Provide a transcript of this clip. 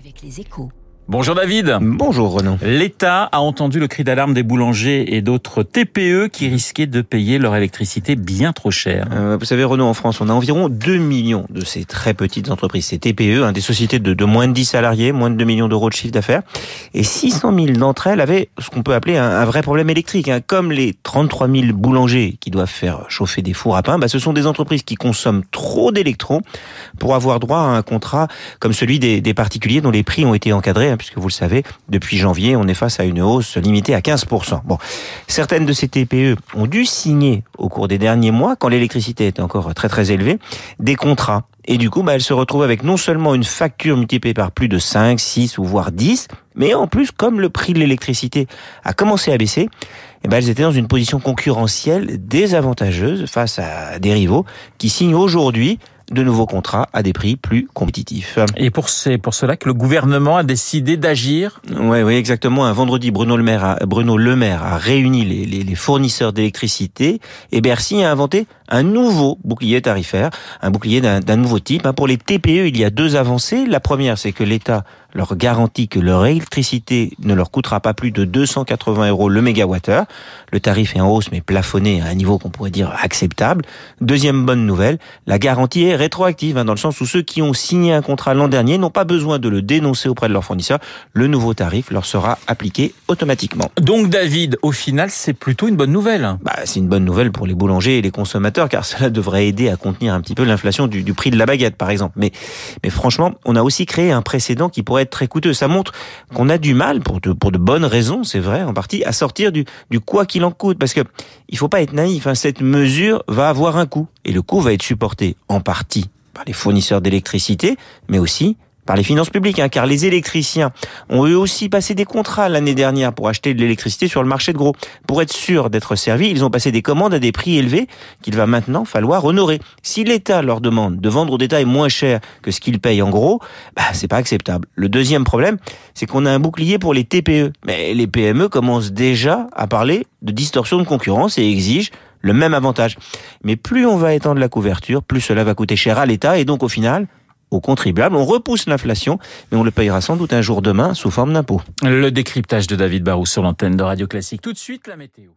avec les échos. Bonjour David. Bonjour Renaud. L'État a entendu le cri d'alarme des boulangers et d'autres TPE qui risquaient de payer leur électricité bien trop cher. Euh, vous savez Renaud, en France, on a environ 2 millions de ces très petites entreprises, ces TPE, hein, des sociétés de, de, moins de 10 salariés, moins de 2 millions d'euros de chiffre d'affaires. Et 600 000 d'entre elles avaient ce qu'on peut appeler un, un, vrai problème électrique. Hein. Comme les 33 000 boulangers qui doivent faire chauffer des fours à pain, bah, ce sont des entreprises qui consomment trop d'électrons pour avoir droit à un contrat comme celui des, des particuliers dont les prix ont été encadrés, hein, puisque vous le savez, depuis janvier, on est face à une hausse limitée à 15%. Bon, certaines de ces TPE ont dû signer au cours des derniers mois, quand l'électricité était encore très très élevée, des contrats. Et du coup, bah, elles se retrouvent avec non seulement une facture multipliée par plus de 5, 6 ou voire 10, mais en plus, comme le prix de l'électricité a commencé à baisser, eh ben, elles étaient dans une position concurrentielle désavantageuse face à des rivaux qui signent aujourd'hui de nouveaux contrats à des prix plus compétitifs. Et pour, c'est pour cela que le gouvernement a décidé d'agir Oui, oui, exactement. Un vendredi, Bruno Le Maire a, Bruno Le Maire a réuni les, les, les fournisseurs d'électricité et Bercy a inventé un nouveau bouclier tarifaire, un bouclier d'un nouveau type. Pour les TPE, il y a deux avancées. La première, c'est que l'État leur garantit que leur électricité ne leur coûtera pas plus de 280 euros le mégawattheure. Le tarif est en hausse, mais plafonné à un niveau qu'on pourrait dire acceptable. Deuxième bonne nouvelle, la garantie est rétroactive, hein, dans le sens où ceux qui ont signé un contrat l'an dernier n'ont pas besoin de le dénoncer auprès de leur fournisseur. Le nouveau tarif leur sera appliqué automatiquement. Donc David, au final, c'est plutôt une bonne nouvelle. Bah, c'est une bonne nouvelle pour les boulangers et les consommateurs, car cela devrait aider à contenir un petit peu l'inflation du, du prix de la baguette, par exemple. Mais, mais franchement, on a aussi créé un précédent qui être très coûteux. Ça montre qu'on a du mal, pour de, pour de bonnes raisons, c'est vrai, en partie, à sortir du, du quoi qu'il en coûte. Parce que il faut pas être naïf, hein, cette mesure va avoir un coût. Et le coût va être supporté en partie par les fournisseurs d'électricité, mais aussi par les finances publiques, hein, car les électriciens ont eux aussi passé des contrats l'année dernière pour acheter de l'électricité sur le marché de gros. Pour être sûr d'être servis, ils ont passé des commandes à des prix élevés qu'il va maintenant falloir honorer. Si l'État leur demande de vendre au détail moins cher que ce qu'ils payent en gros, bah, c'est pas acceptable. Le deuxième problème, c'est qu'on a un bouclier pour les TPE. Mais les PME commencent déjà à parler de distorsion de concurrence et exigent le même avantage. Mais plus on va étendre la couverture, plus cela va coûter cher à l'État et donc au final, aux contribuables. On repousse l'inflation, mais on le payera sans doute un jour demain sous forme d'impôt. Le décryptage de David Barou sur l'antenne de Radio Classique. Tout de suite, la météo.